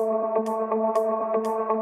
If you're gonna say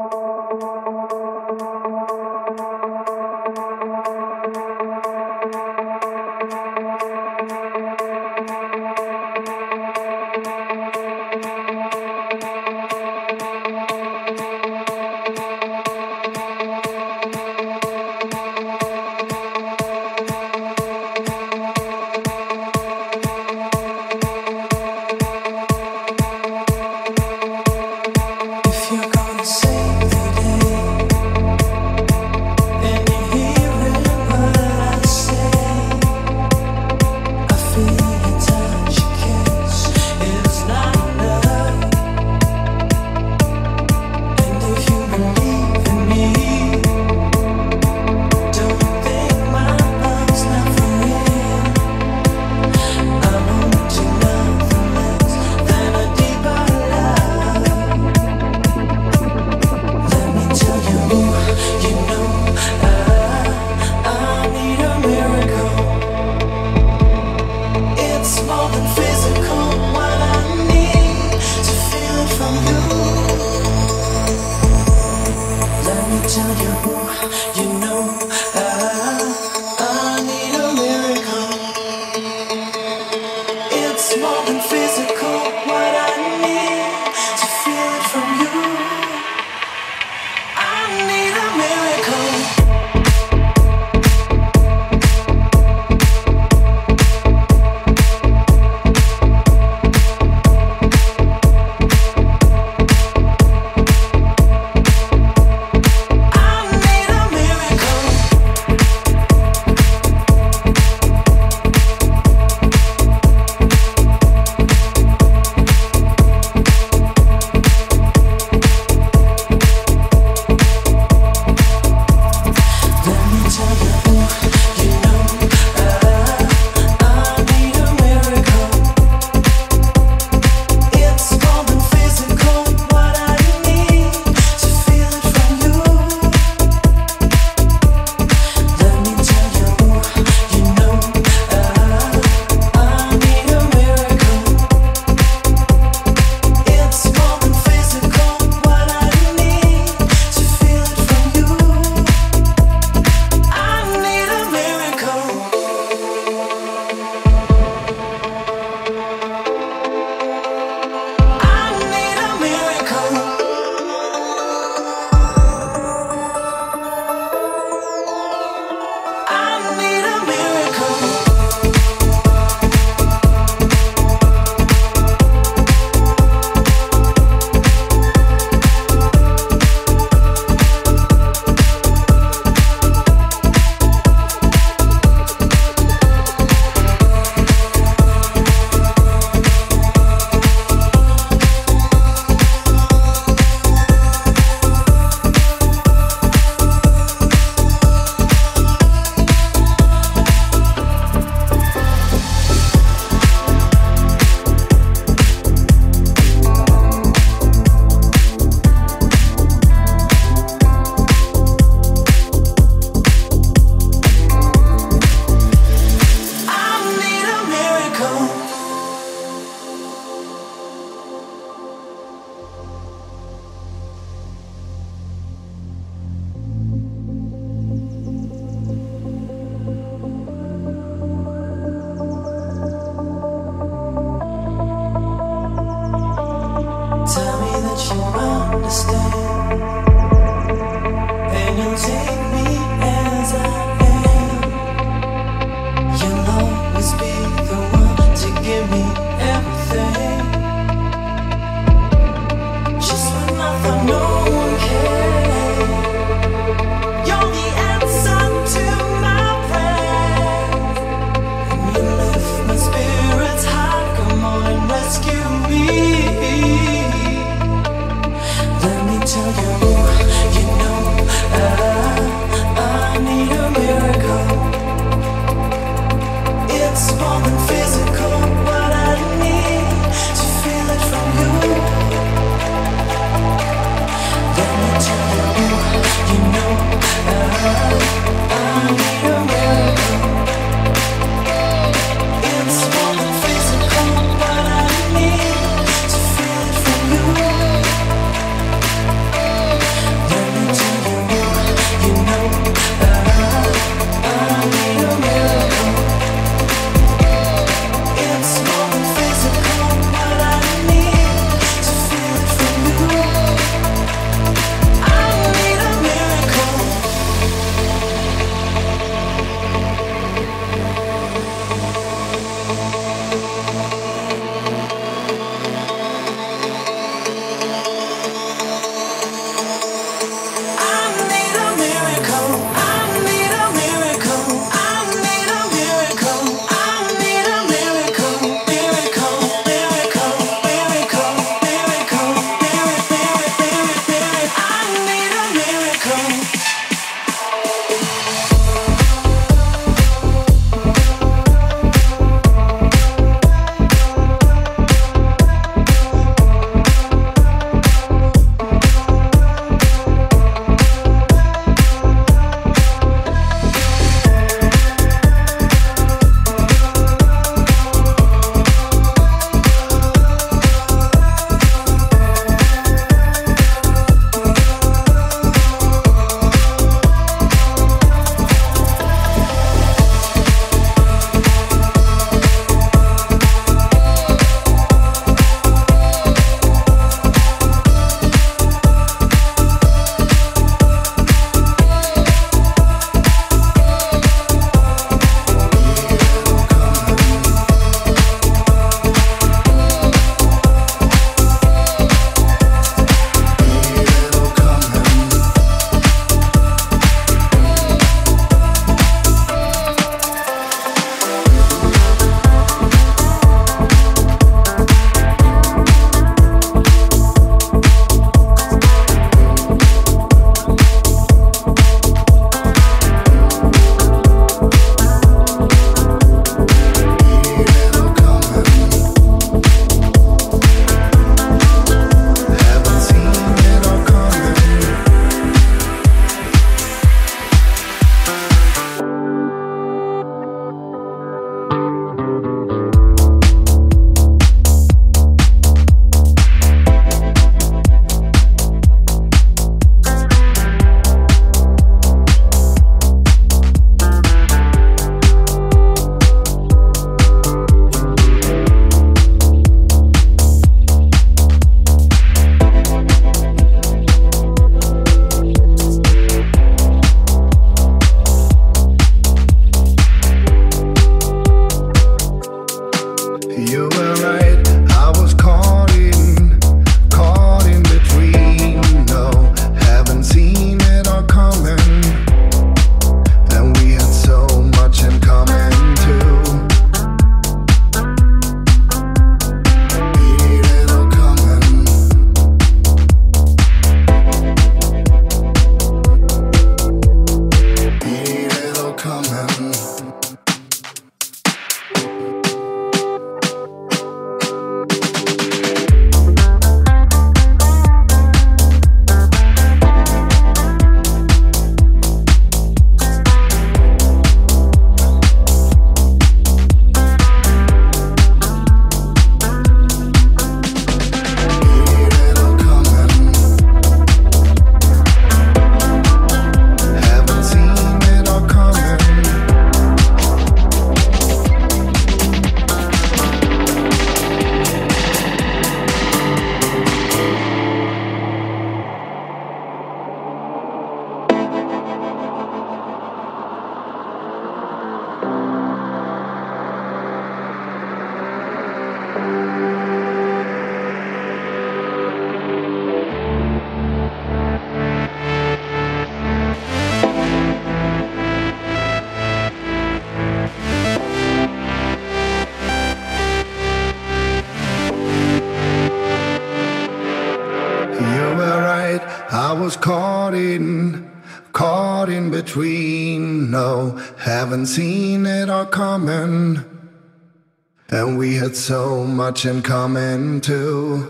so much in common too.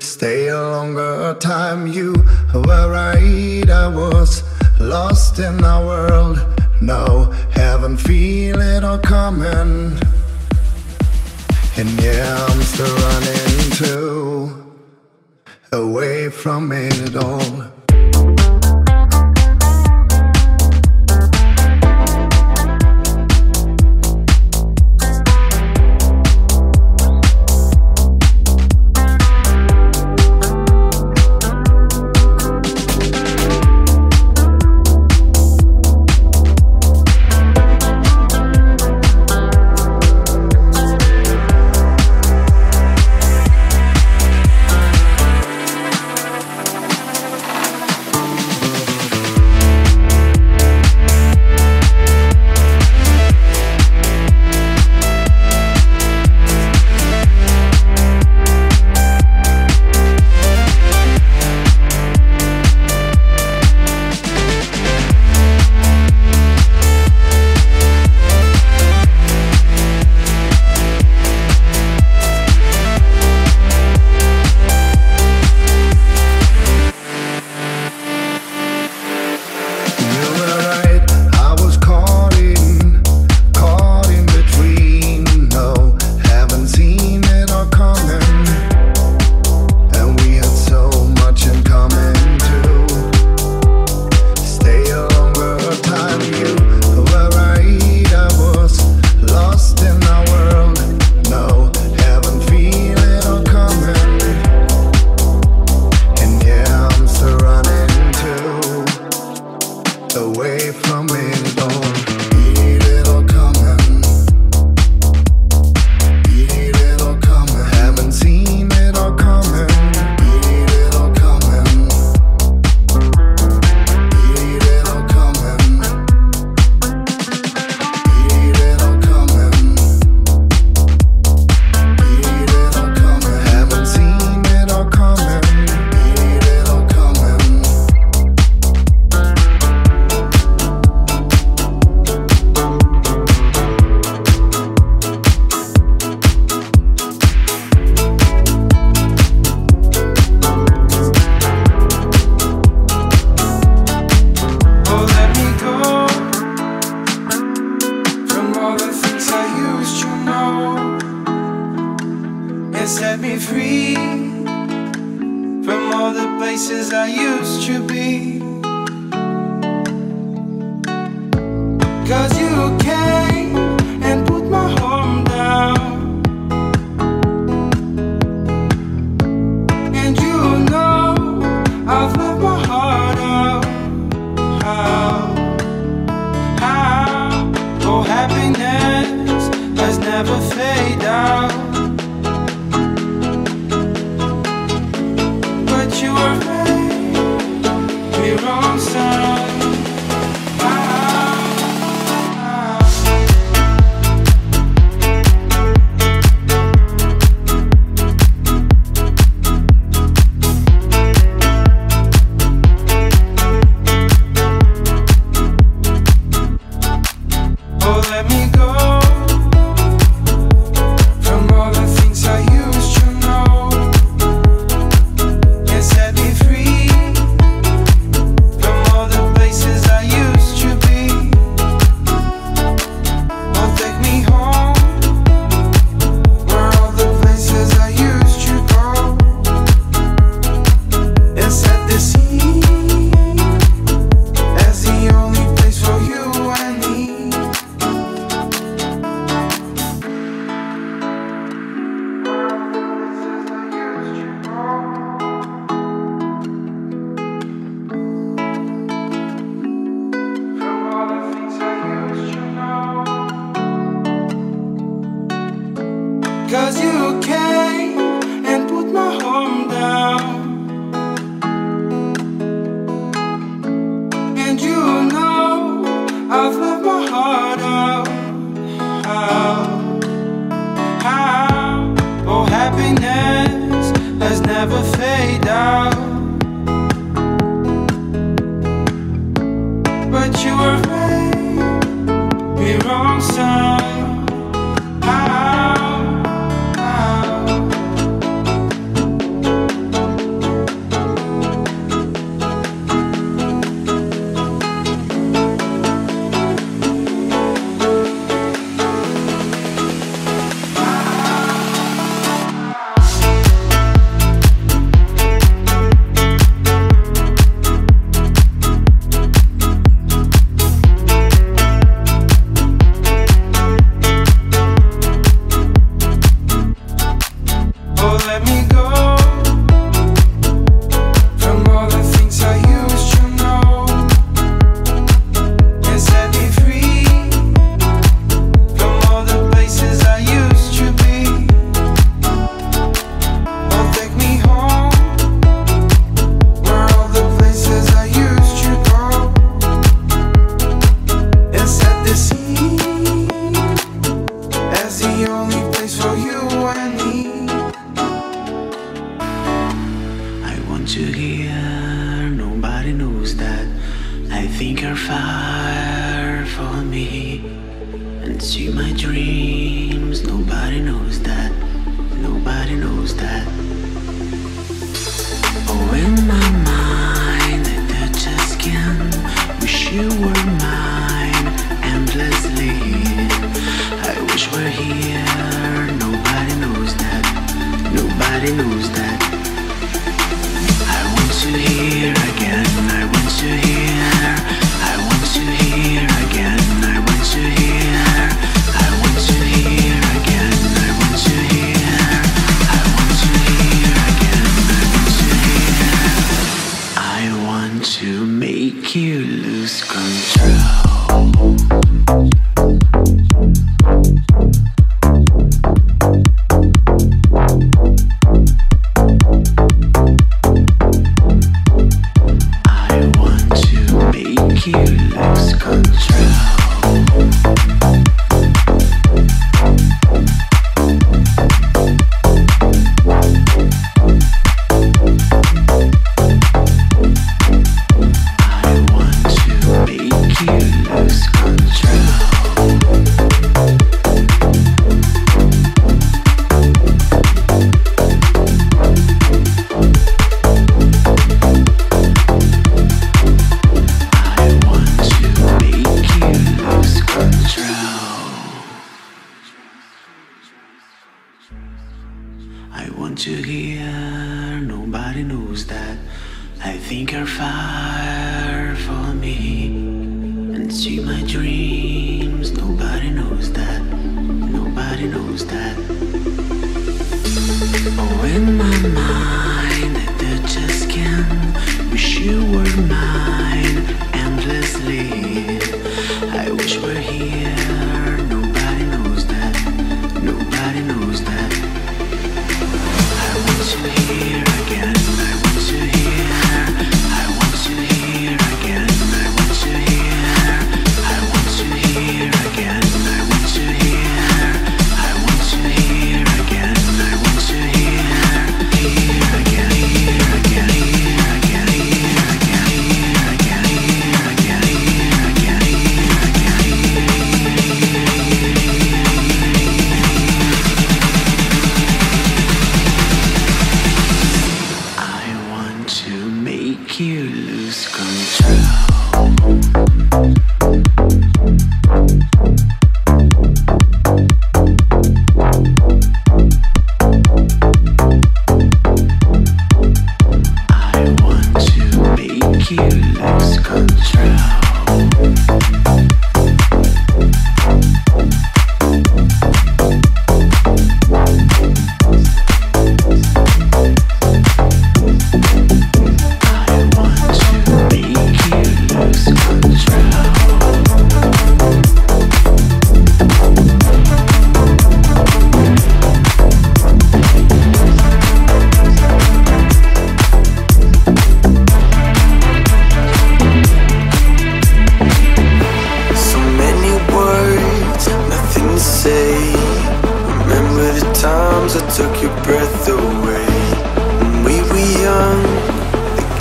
Stay a longer time, you were right. I was lost in our world. No, haven't feel it all coming. And yeah, I'm still running too away from it all.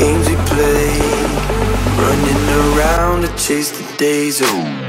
games we play, running around to chase the days away.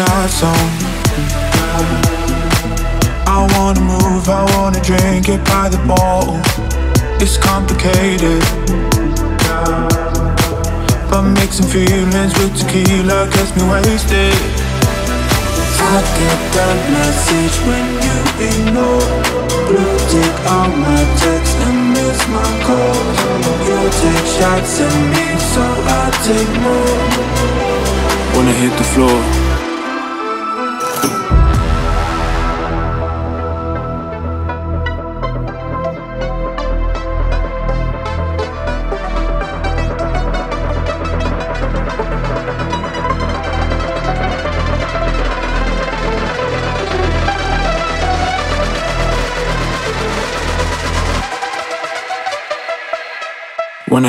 I wanna move, I wanna drink it by the bottle. It's complicated. But mixing feelings with tequila gets me wasted. I get that message when you ignore. Blue tick all my texts and miss my calls. You take shots at me, so I take more. Wanna hit the floor.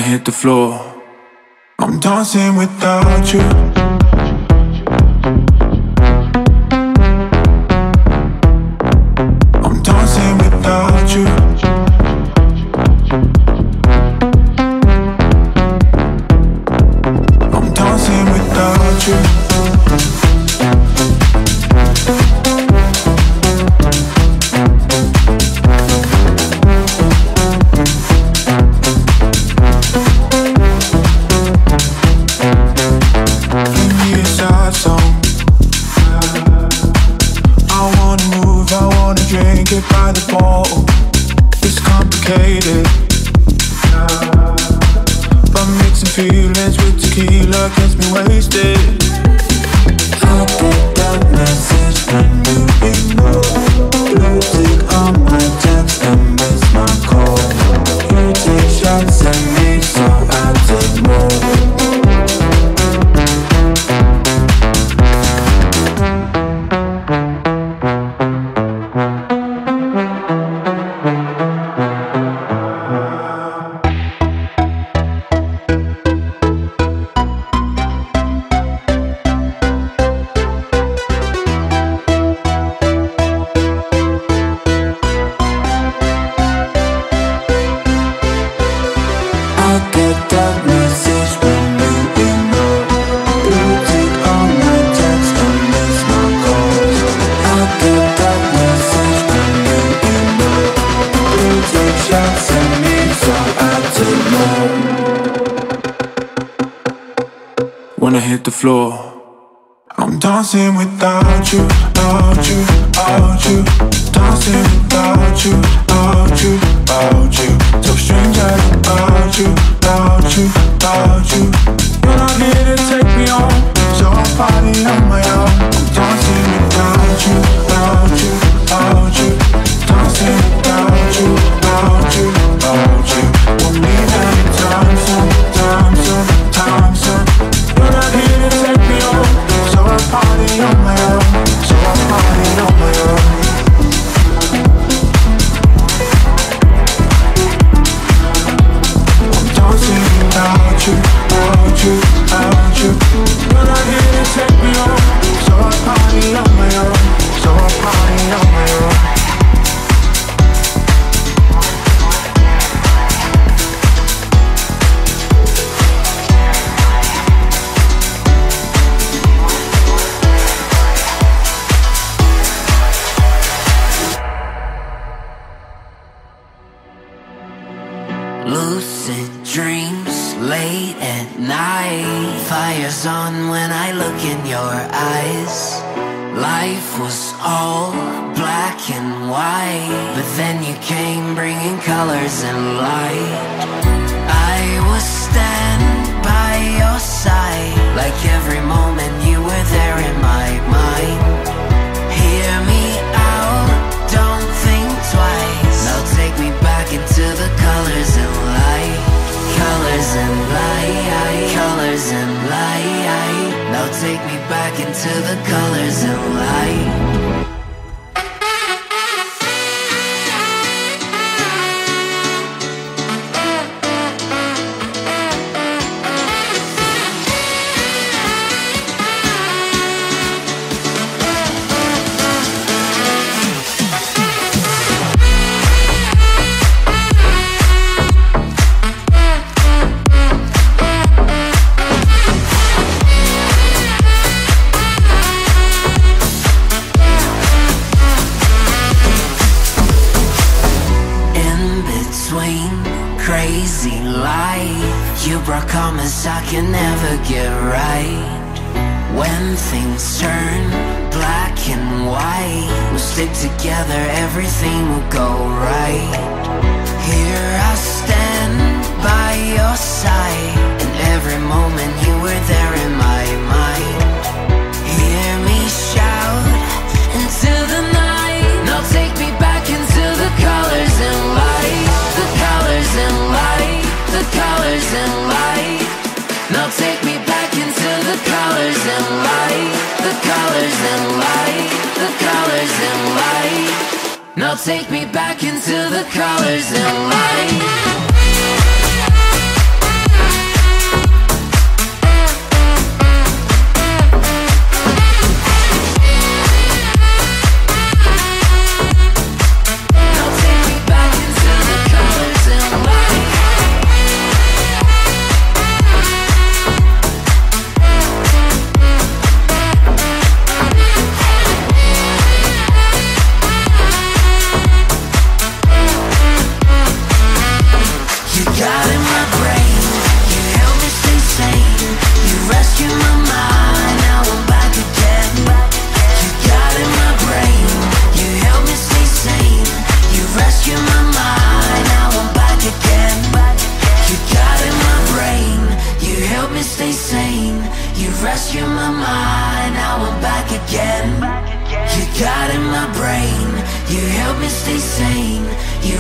hit the floor. I'm dancing without you.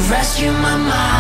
Rescue my mind,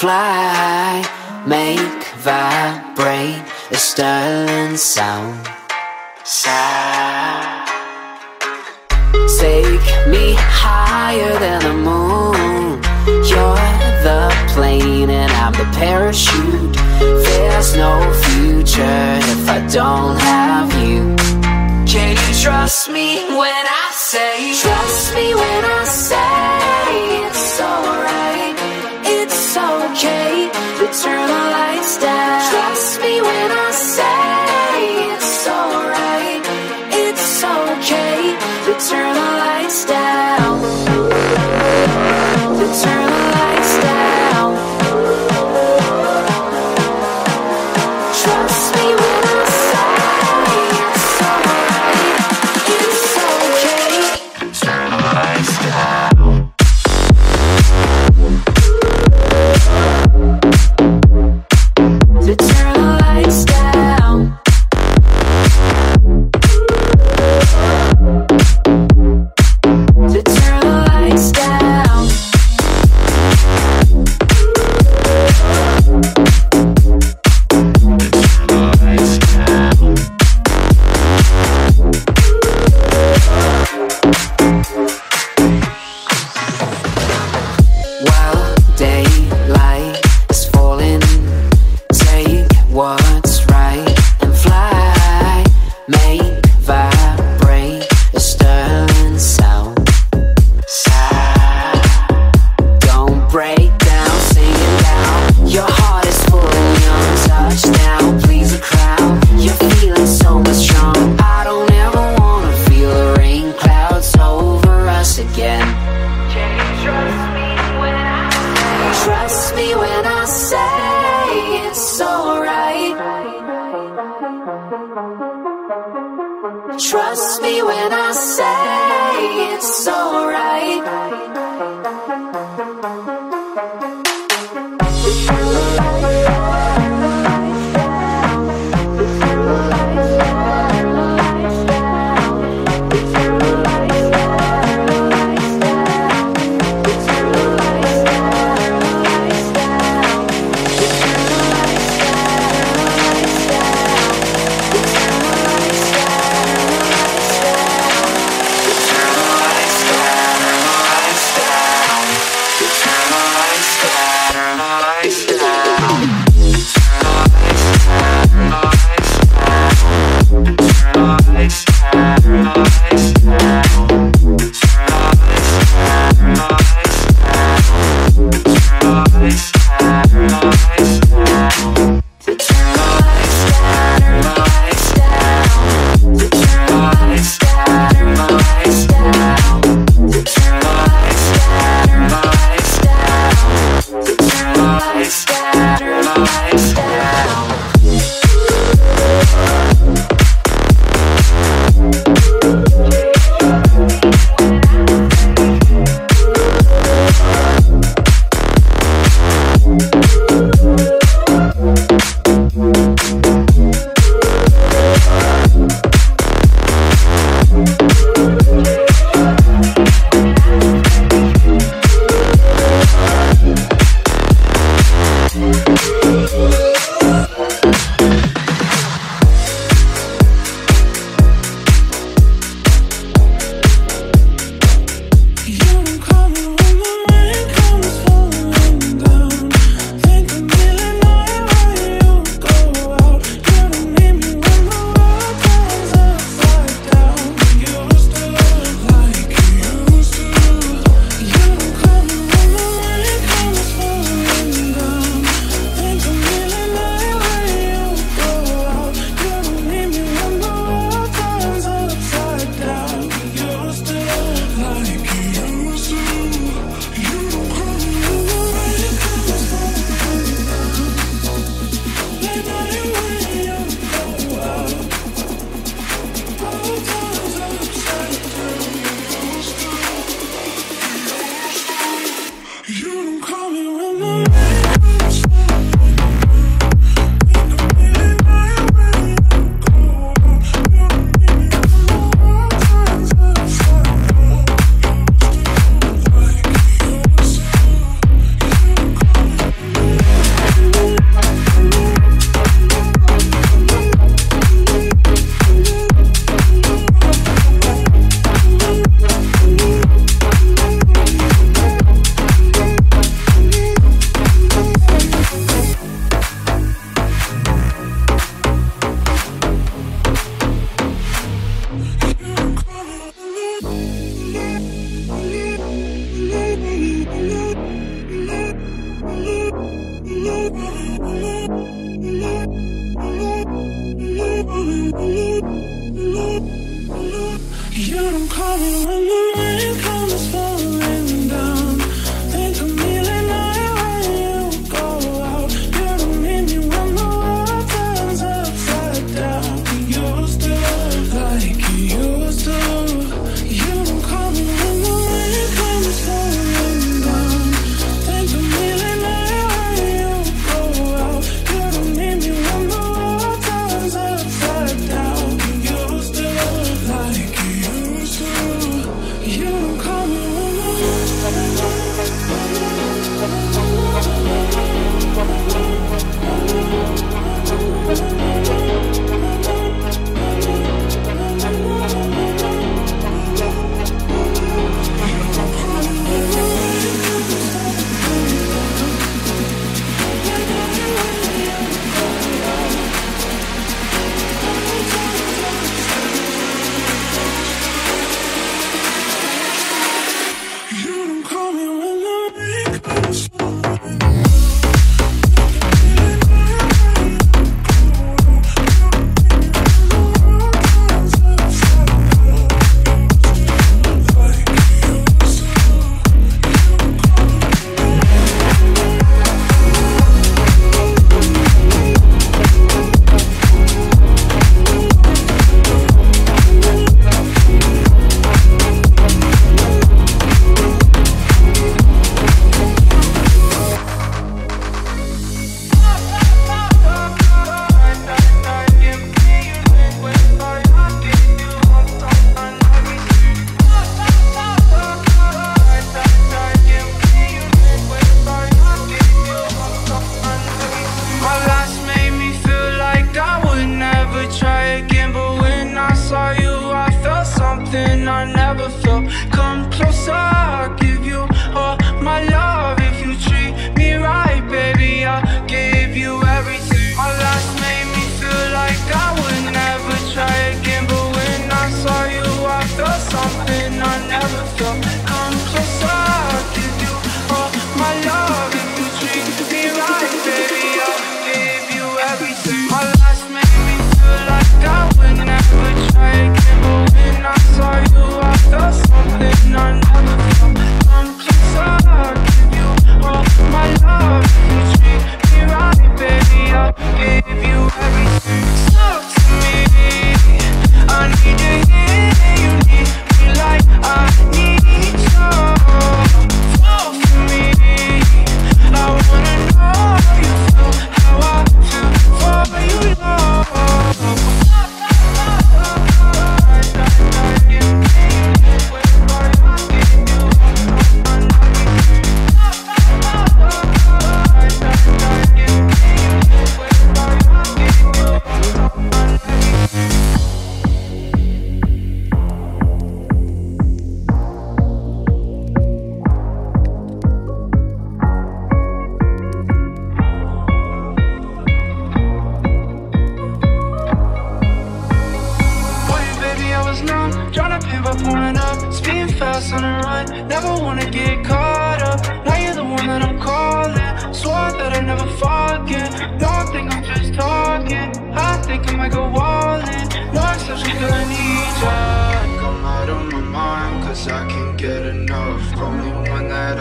fly. Make vibrate a sterling sound. Sound. Take me higher than the moon. You're the plane and I'm the parachute. There's no future if I don't have you. Can you trust me when I say? Trust me when I say it's alright, it's okay to turn the lights down. Trust me when I say it's alright, it's okay to turn the lights down. To turn the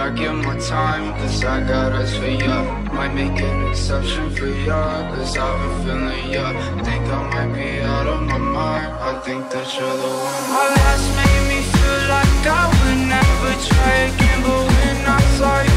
I get my time, cause I got us for ya Might make an exception for ya, cause I've been feeling ya. Think I might be out of my mind, I think that you're the one. My last made me feel like I would never try again But when I saw you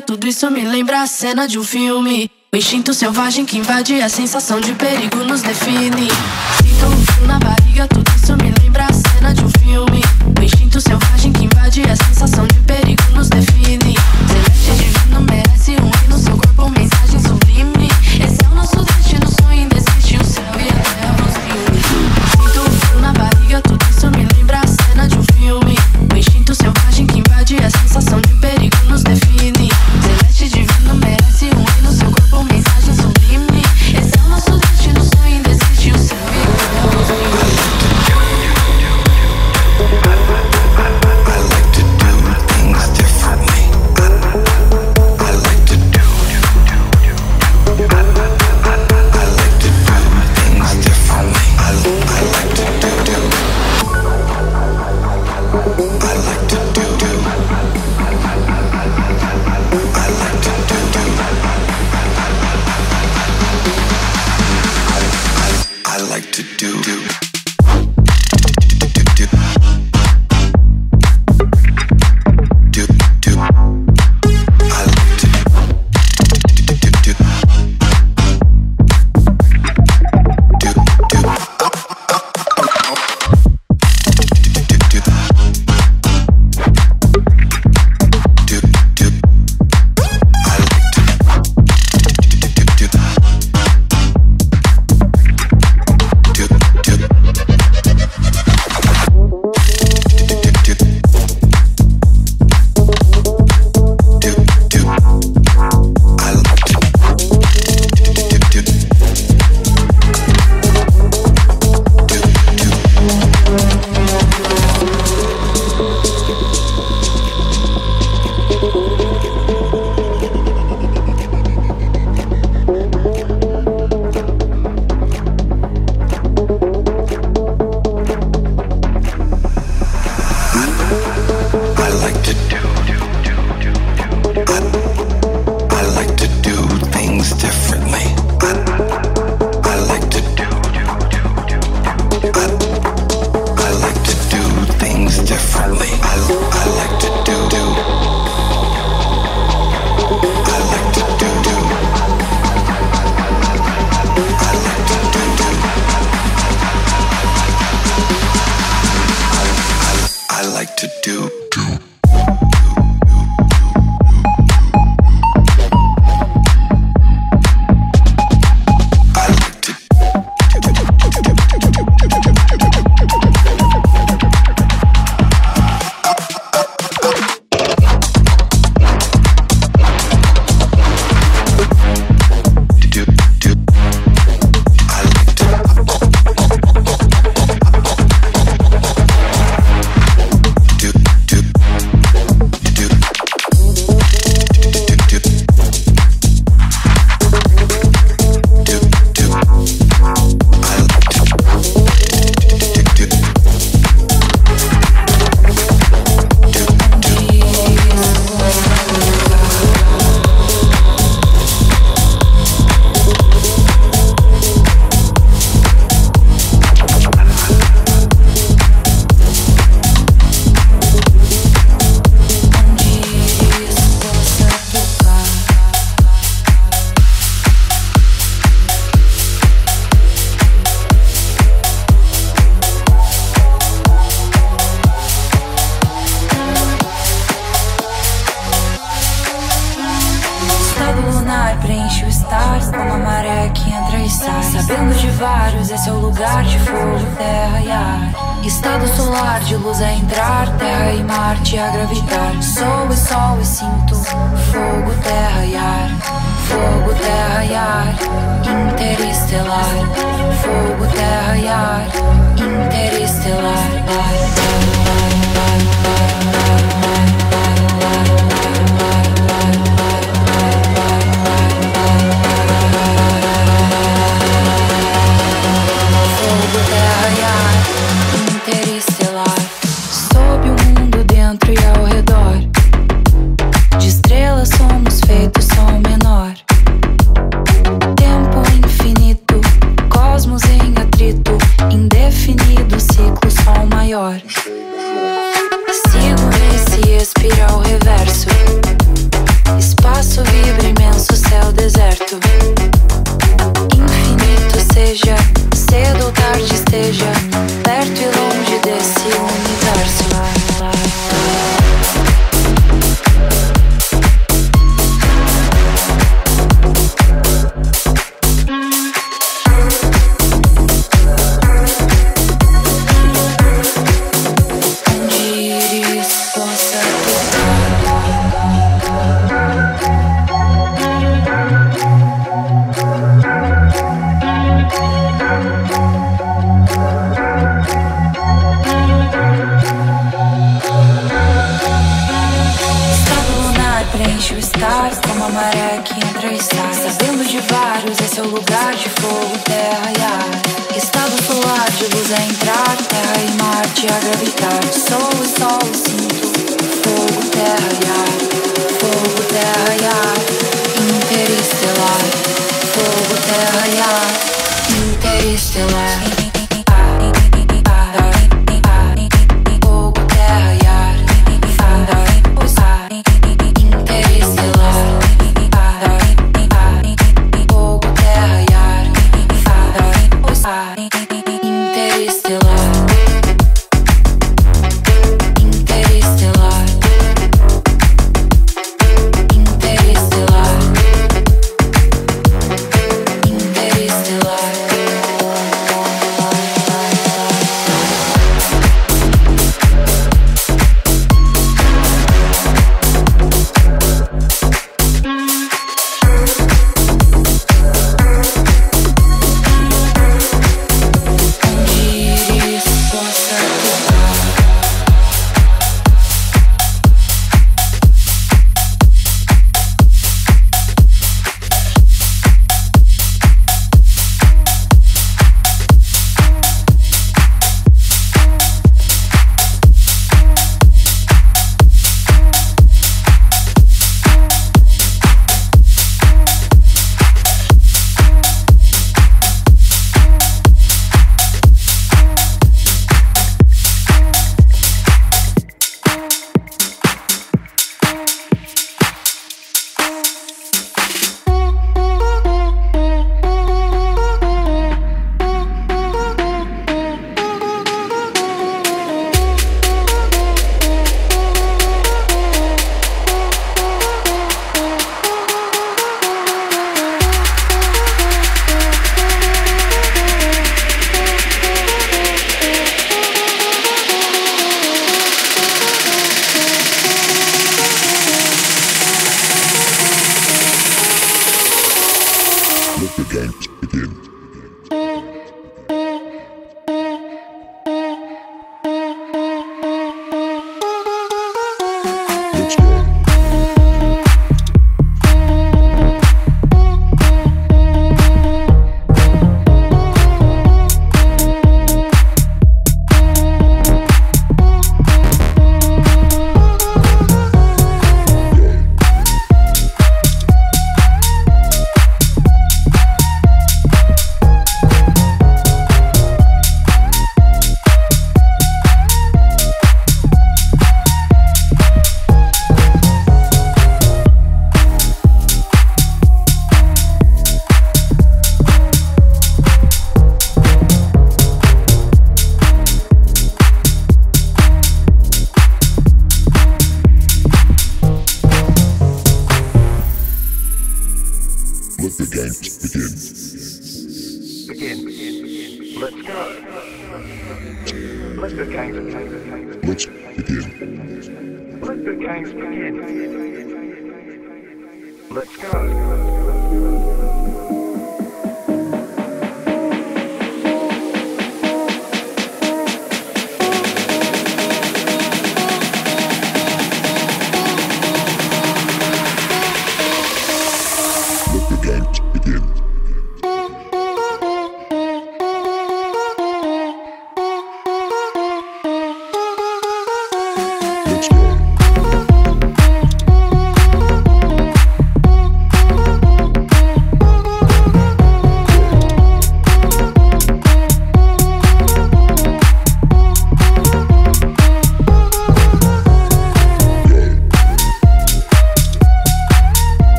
tudo isso me lembra a cena de um filme. O instinto selvagem que invade a sensação de perigo nos define. Sinto um frio na barriga, tudo isso me lembra a cena de um filme. O instinto selvagem que invade a sensação de perigo.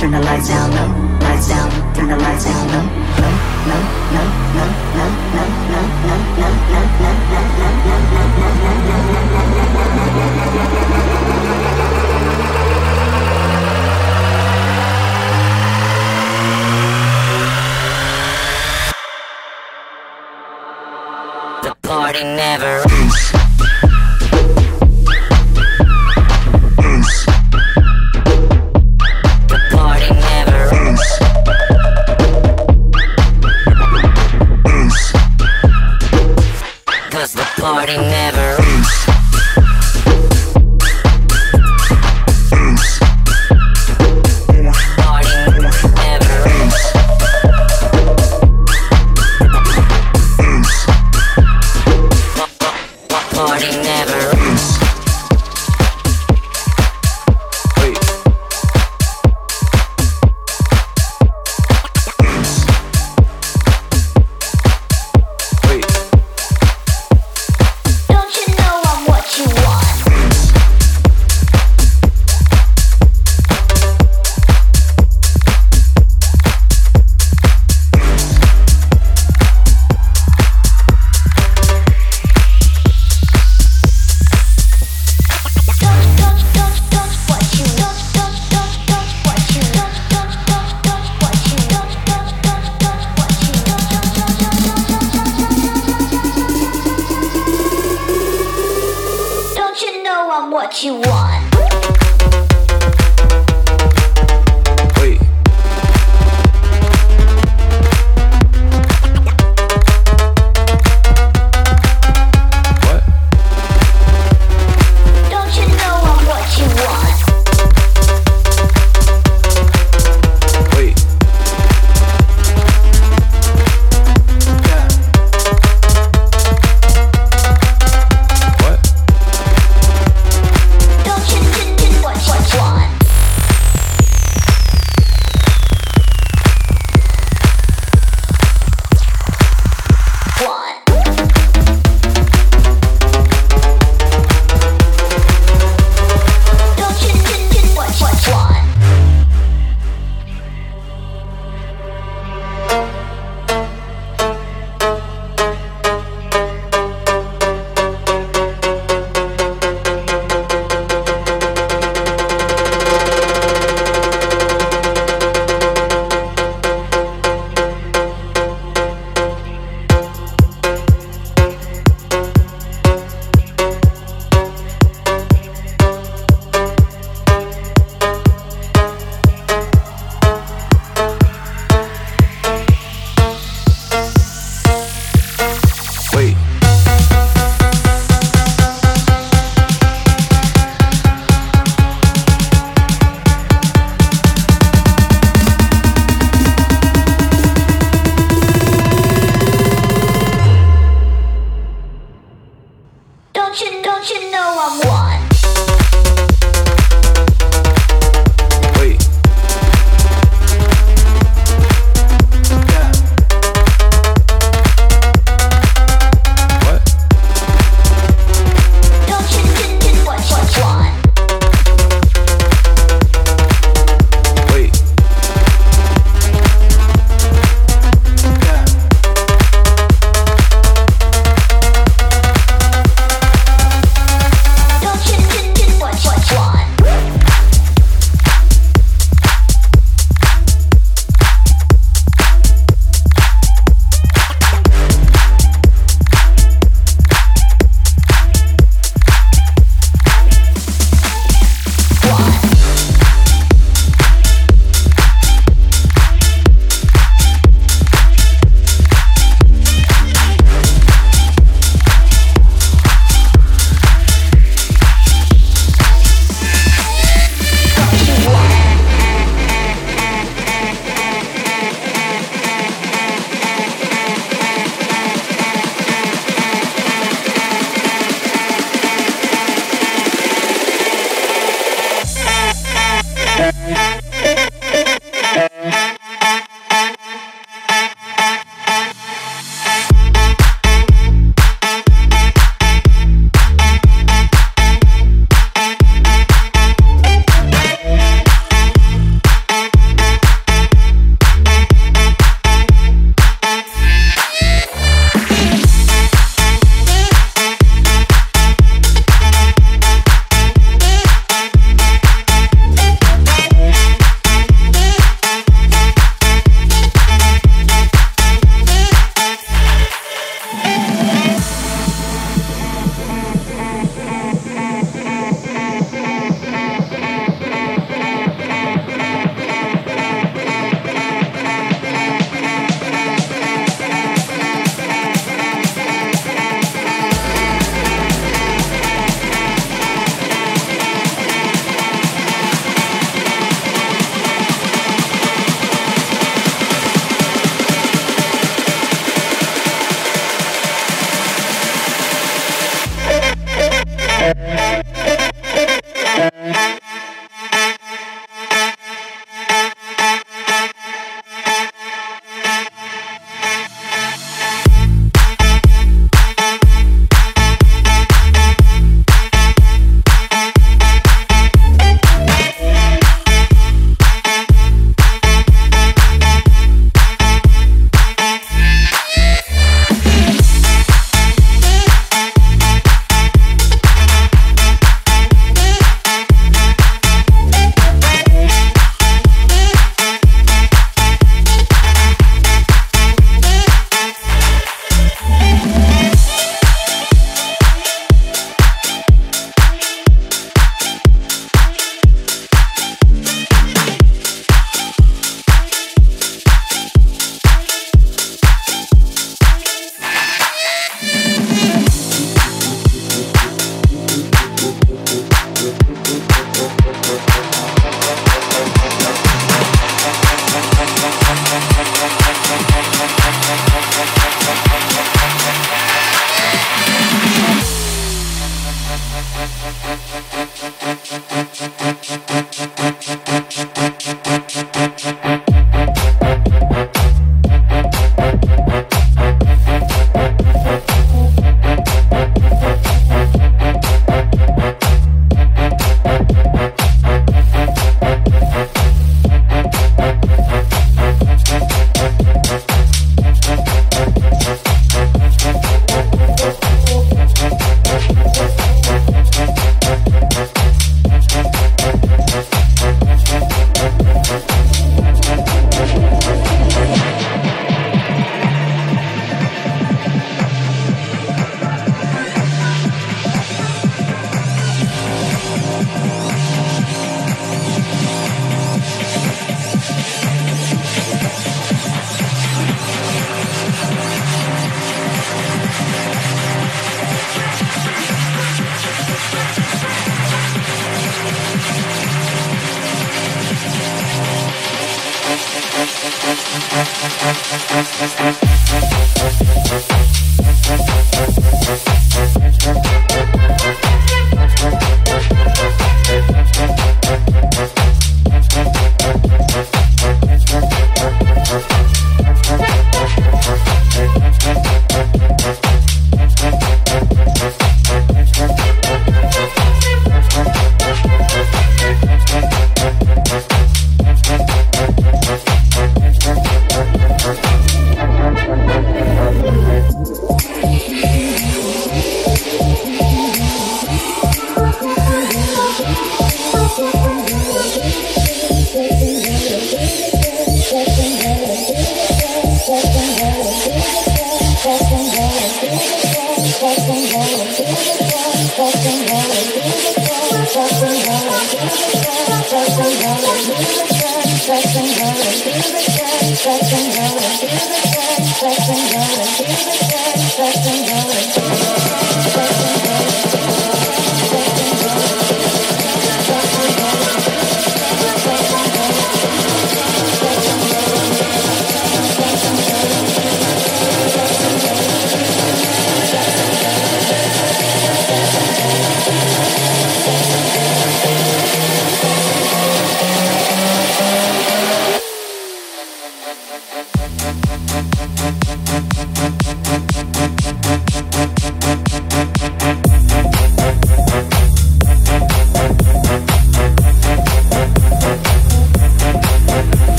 turn the lights down low, lights down, turn the lights down low, low, low, low.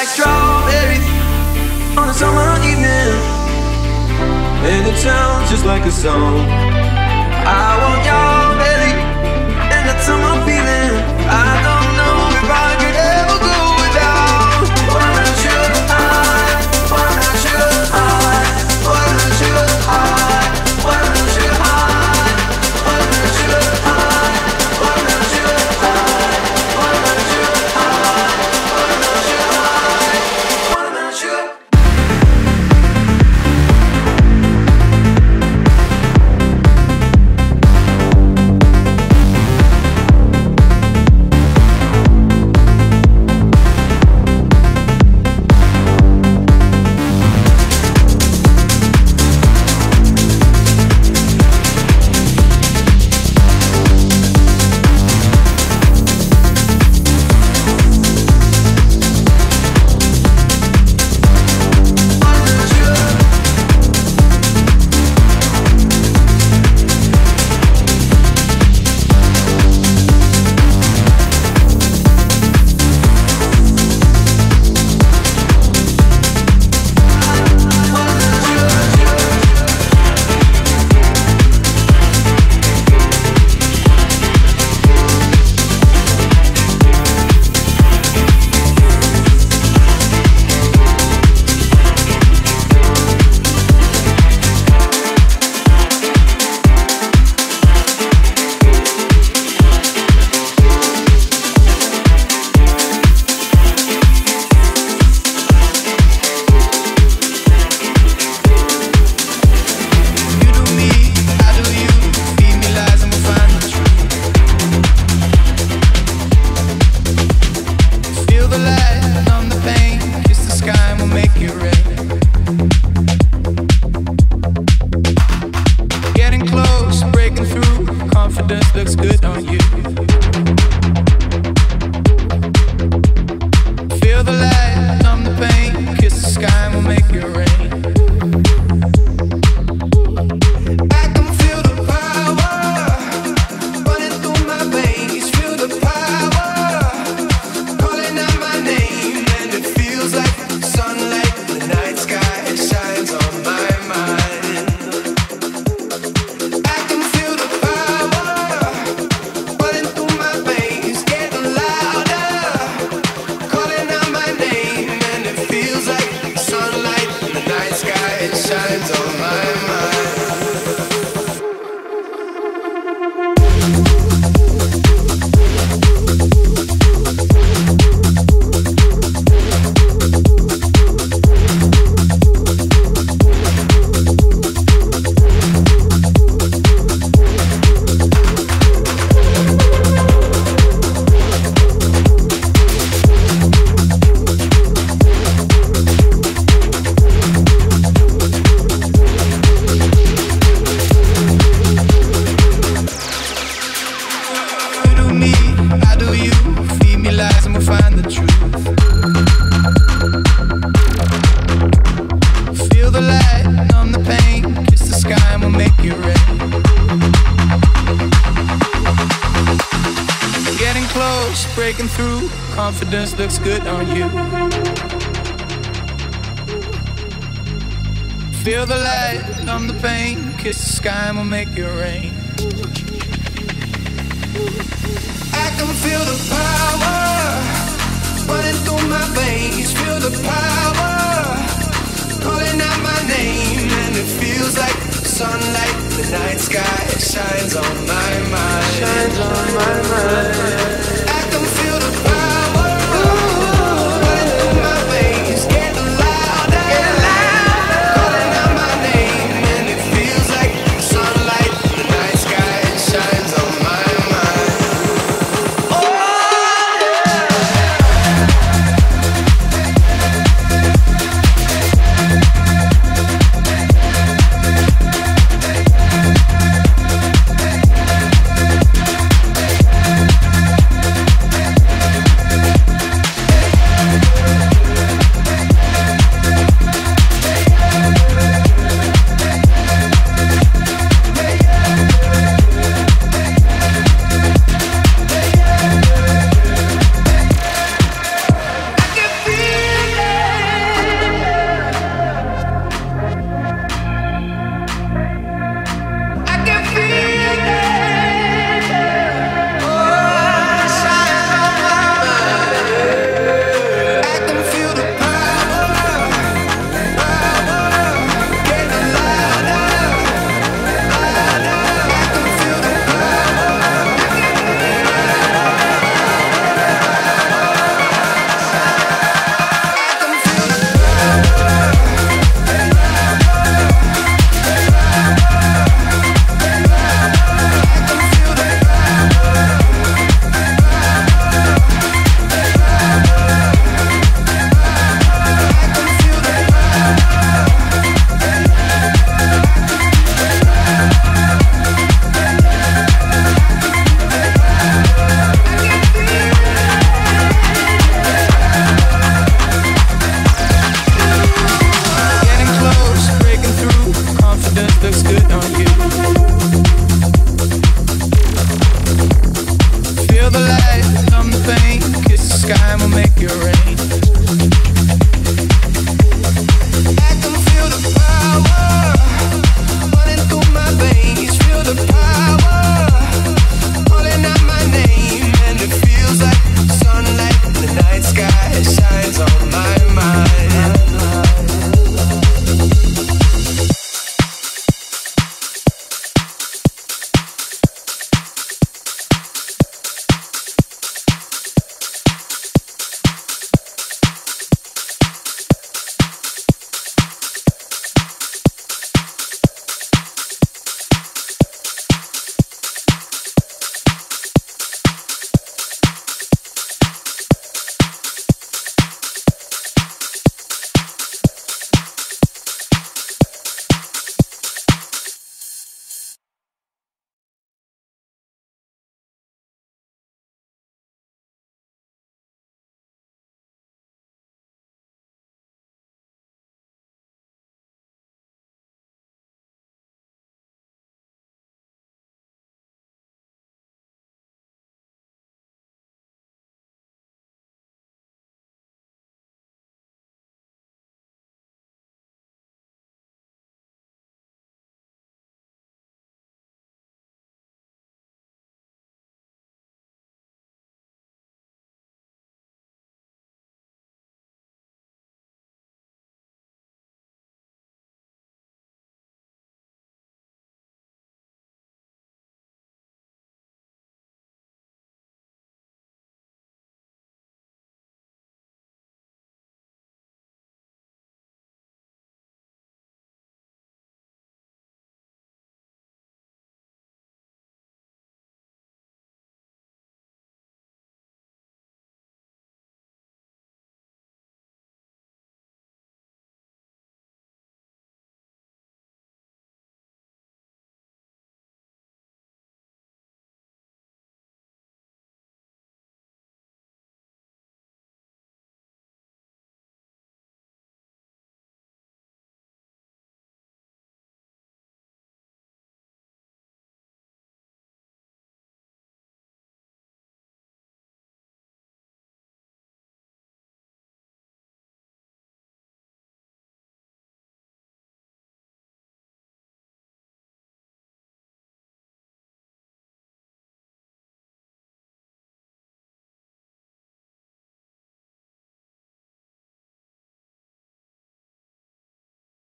like strawberries on a summer evening, and it sounds just like a song.